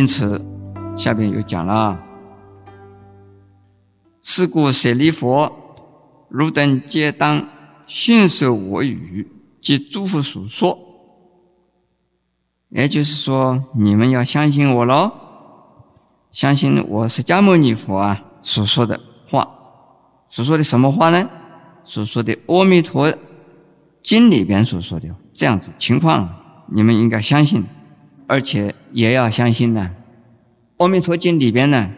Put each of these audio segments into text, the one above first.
因此，下边又讲了：是故舍利佛，汝等皆当信受我语及诸佛所说。也就是说，你们要相信我喽，相信我释迦牟尼佛啊所说的话，所说的什么话呢？所说的《阿弥陀经》里边所说的这样子情况，你们应该相信，而且也要相信呢，《阿弥陀经》里边呢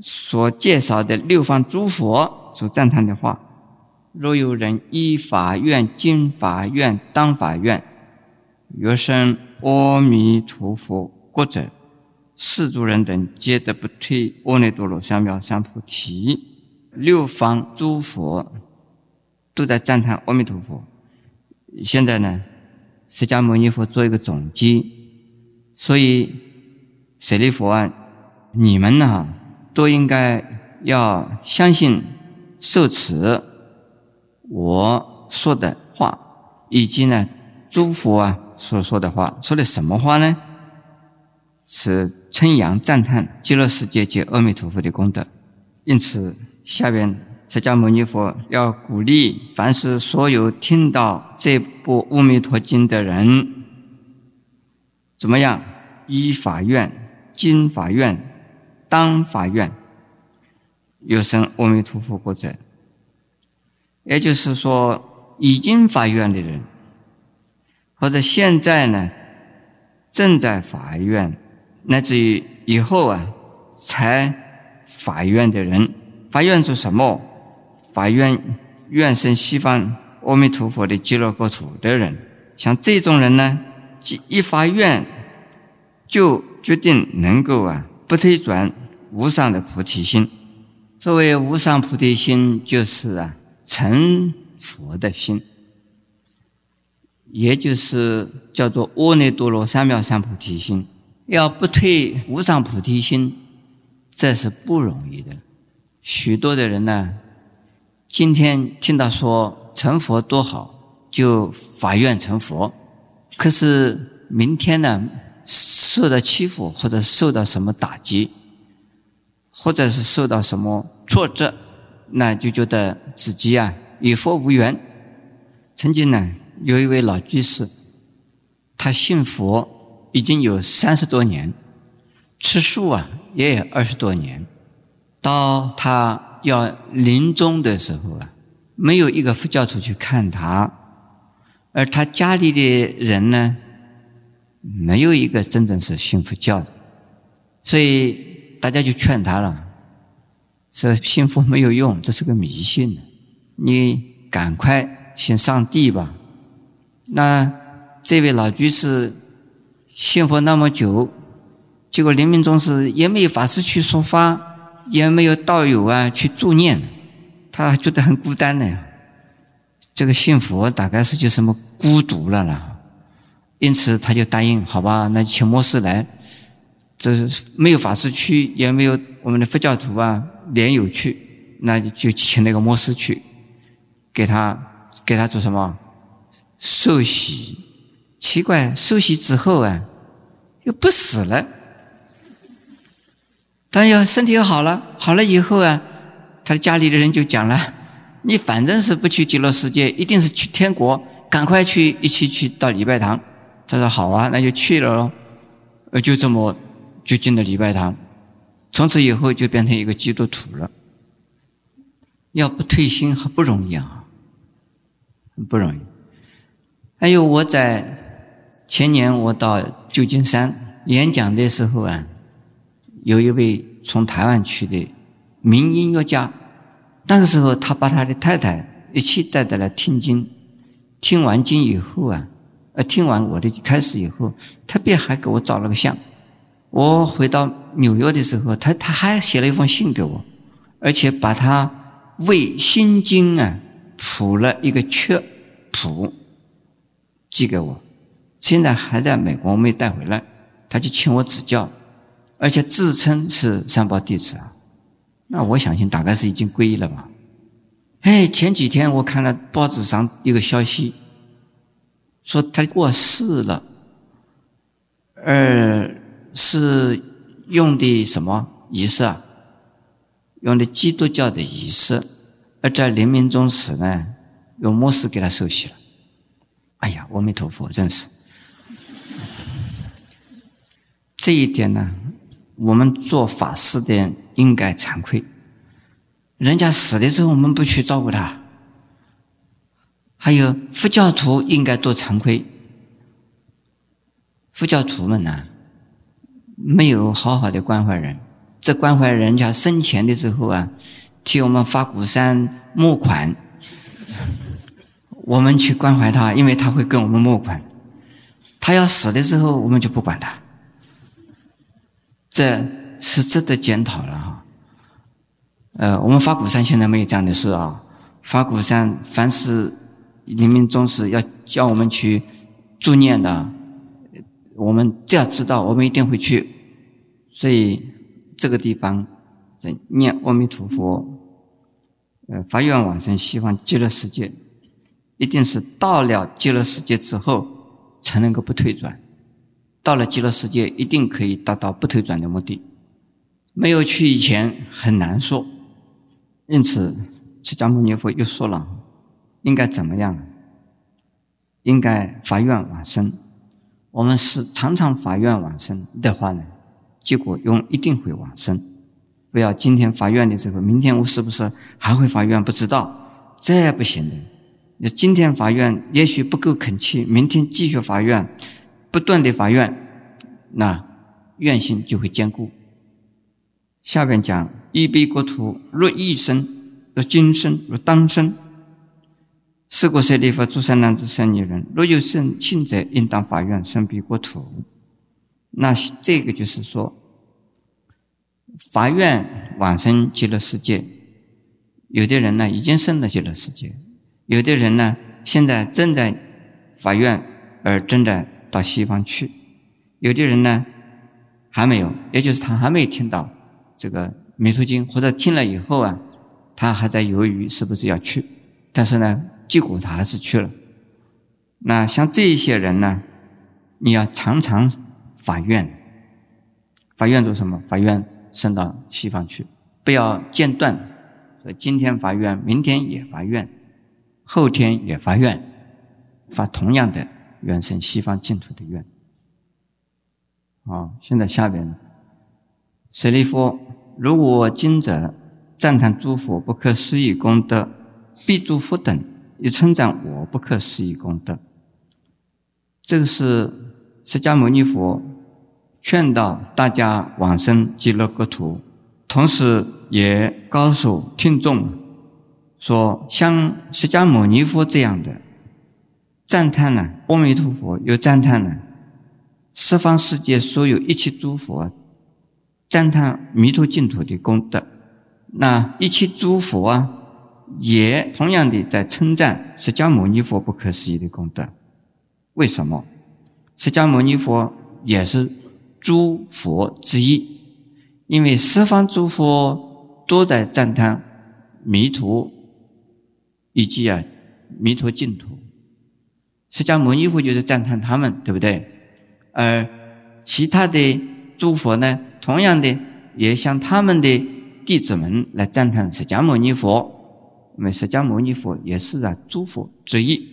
所介绍的六方诸佛所赞叹的话。若有人依法愿、经法愿、当法愿，欲生阿弥陀佛国者，世诸人等皆得不退阿耨多罗三藐三菩提。六方诸佛。都在赞叹阿弥陀佛。现在呢，释迦牟尼佛做一个总结，所以舍利弗啊，你们呢都应该要相信受持我说的话，以及呢诸佛啊所说的话。说的什么话呢？是称扬赞叹极乐世界及阿弥陀佛的功德。因此，下边。释迦牟尼佛要鼓励凡是所有听到这部《阿弥陀经》的人，怎么样？依法愿、经法院、当法院，有生阿弥陀佛国者。也就是说，已经法院的人，或者现在呢正在法院，乃至于以后啊才法院的人，法院做什么？法院愿生西方阿弥陀佛的极乐国土的人，像这种人呢，一法院就决定能够啊不退转无上的菩提心。所谓无上菩提心，就是啊成佛的心，也就是叫做阿耨多罗三藐三菩提心。要不退无上菩提心，这是不容易的。许多的人呢。今天听到说成佛多好，就发愿成佛。可是明天呢，受到欺负，或者受到什么打击，或者是受到什么挫折，那就觉得自己啊与佛无缘。曾经呢，有一位老居士，他信佛已经有三十多年，吃素啊也有二十多年，到他。要临终的时候啊，没有一个佛教徒去看他，而他家里的人呢，没有一个真正是信佛教的，所以大家就劝他了，说信佛没有用，这是个迷信，你赶快信上帝吧。那这位老居士信佛那么久，结果临命终时也没有法师去说法。也没有道友啊去助念，他觉得很孤单呢。这个信佛大概是就什么孤独了啦，因此他就答应，好吧，那请摩斯来。这是没有法师去，也没有我们的佛教徒啊莲友去，那就请那个摩斯去，给他给他做什么受洗。奇怪，受洗之后啊，又不死了。但要身体又好了，好了以后啊，他家里的人就讲了：“你反正是不去极乐世界，一定是去天国，赶快去，一起去到礼拜堂。”他说：“好啊，那就去了喽。”呃，就这么就进了礼拜堂，从此以后就变成一个基督徒了。要不退心还不容易啊，不容易。还有我在前年我到旧金山演讲的时候啊。有一位从台湾去的名音乐家，那个时候他把他的太太一起带到了听经，听完经以后啊，呃，听完我的开始以后，特别还给我照了个相。我回到纽约的时候，他他还写了一封信给我，而且把他为心经啊谱了一个曲谱寄给我，现在还在美国没带回来，他就请我指教。而且自称是三宝弟子啊，那我相信大概是已经皈依了吧。哎，前几天我看了报纸上一个消息，说他过世了，而是用的什么仪式啊？用的基督教的仪式，而在临命终时呢，用牧师给他受洗了。哎呀，阿弥陀佛，真是 这一点呢，我们做法事的应该惭愧。人家死的时候，我们不去照顾他。还有佛教徒应该多惭愧。佛教徒们呢，没有好好的关怀人。这关怀人家生前的时候啊，替我们发古山募款，我们去关怀他，因为他会跟我们募款。他要死的时候，我们就不管他。这是值得检讨了哈。呃，我们发古山现在没有这样的事啊。发古山凡是临命终时要叫我们去助念的，我们只要知道，我们一定会去。所以。这个地方在念阿弥陀佛，呃，发愿往生西方极乐世界，一定是到了极乐世界之后才能够不退转。到了极乐世界，一定可以达到不退转的目的。没有去以前很难说。因此，释迦牟尼佛又说了，应该怎么样？应该发愿往生。我们是常常发愿往生的话呢？结果用一定会往生，不要今天发愿的时候，明天我是不是还会发愿？不知道，这不行的。你今天发愿也许不够恳切，明天继续发愿，不断的发愿，那愿心就会坚固。下边讲：一悲国土，若一生，若今生，若当生，四国舍利弗，诸善男子、善女人，若有圣信者，应当发愿生彼国土。那这个就是说，法院往生极乐世界，有的人呢已经生了极乐世界，有的人呢现在正在法院而正在到西方去，有的人呢还没有，也就是他还没有听到这个弥陀经，或者听了以后啊，他还在犹豫是不是要去，但是呢，结果他还是去了。那像这一些人呢，你要常常。法院，法院做什么？法院升到西方去，不要间断。所以今天法院，明天也法院，后天也法院，发同样的愿生西方净土的愿。啊，现在下边，舍利弗，如果今者赞叹诸佛不可思议功德，必诸佛等也称赞我不可思议功德。这个是。释迦牟尼佛劝导大家往生极乐国土，同时也告诉听众说：像释迦牟尼佛这样的赞叹呢，阿弥陀佛又赞叹呢，十方世界所有一切诸佛赞叹弥陀净土的功德，那一切诸佛啊，也同样的在称赞释迦牟尼佛不可思议的功德。为什么？释迦牟尼佛也是诸佛之一，因为十方诸佛都在赞叹弥陀以及啊弥陀净土，释迦牟尼佛就是赞叹他们，对不对？而其他的诸佛呢，同样的也向他们的弟子们来赞叹释迦牟尼佛，因为释迦牟尼佛也是啊诸佛之一。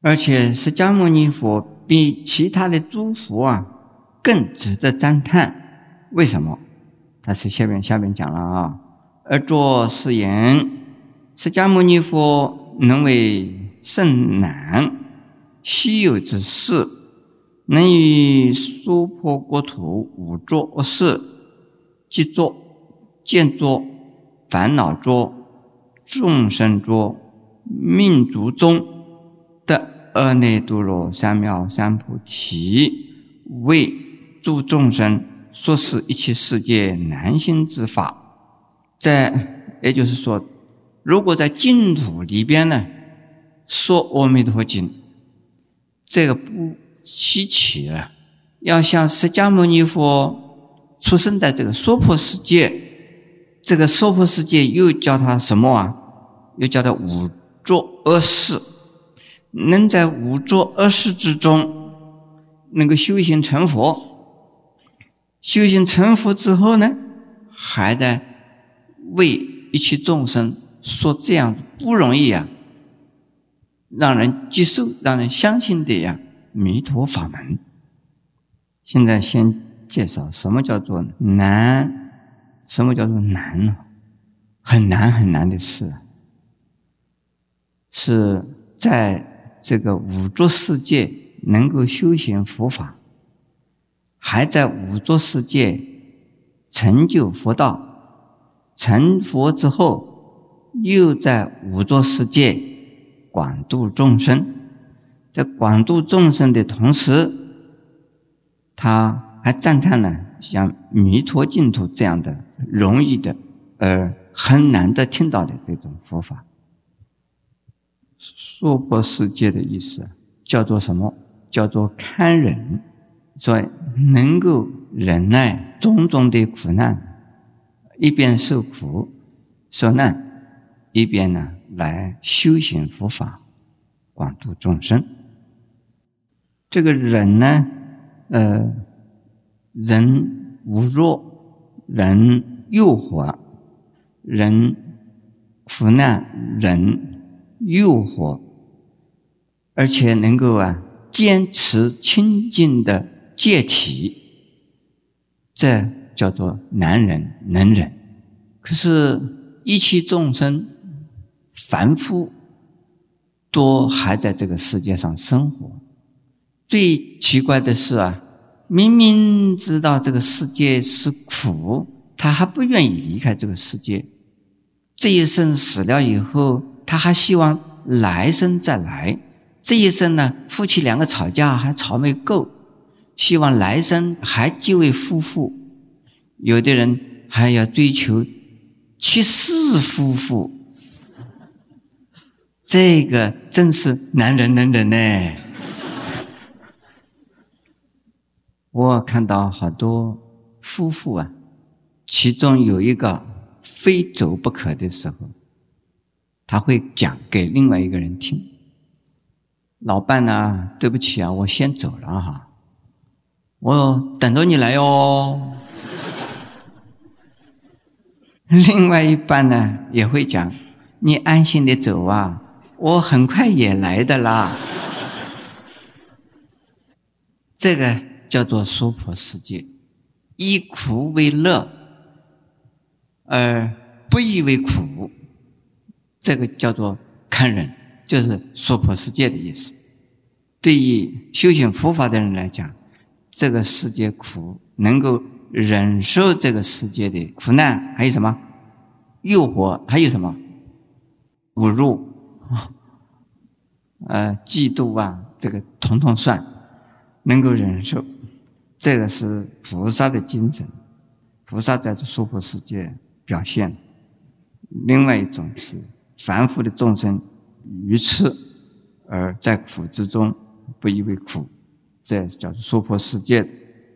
而且释迦牟尼佛比其他的诸佛啊更值得赞叹，为什么？他是下面下面讲了啊，而作是言：释迦牟尼佛能为甚难稀有之事，能于娑婆国土五浊恶世，即作、见作、烦恼作、众生作、命族中的。阿耨多罗三藐三菩提，为诸众生说是一切世界难行之法。在，也就是说，如果在净土里边呢，说阿弥陀经，这个不稀奇了。要像释迦牟尼佛出生在这个娑婆世界，这个娑婆世界又叫他什么啊？又叫他五浊恶世。能在五浊恶世之中能够修行成佛，修行成佛之后呢，还在为一切众生说这样不容易啊，让人接受、让人相信的呀弥陀法门。现在先介绍什么叫做难，什么叫做难呢？很难很难的事，是在这个五浊世界能够修行佛法。还在五浊世界成就佛道，成佛之后，又在五浊世界广度众生。在广度众生的同时，他还赞叹了像弥陀净土这样的容易的，而很难得听到的这种佛法。娑婆世界的意思叫做什么？叫做堪忍。所以能够忍耐种种的苦难，一边受苦受难，一边呢来修行佛法，广度众生。这个忍呢，呃，忍无弱，忍诱惑，忍苦难，忍诱惑，而且能够啊坚持清净的。戒体，这叫做难忍能忍。可是，一切众生凡夫，都还在这个世界上生活。最奇怪的是啊，明明知道这个世界是苦，他还不愿意离开这个世界。这一生死了以后，他还希望来生再来。这一生呢，夫妻两个吵架还吵没够。希望来生还结为夫妇，有的人还要追求七世夫妇，这个真是难忍能忍呢。我看到好多夫妇啊，其中有一个非走不可的时候，他会讲给另外一个人听：“老伴呢，对不起啊，我先走了哈。”我等着你来哦。另外一半呢也会讲，你安心的走啊，我很快也来的啦。这个叫做娑婆世界，以苦为乐，而不以为苦，这个叫做堪忍，就是娑婆世界的意思。对于修行佛法的人来讲。这个世界苦，能够忍受这个世界的苦难，还有什么诱惑？还有什么侮辱啊？呃，嫉妒啊，这个统统算，能够忍受。这个是菩萨的精神，菩萨在这娑婆世界表现。另外一种是凡夫的众生愚痴，而在苦之中不以为苦。这叫做娑婆世界。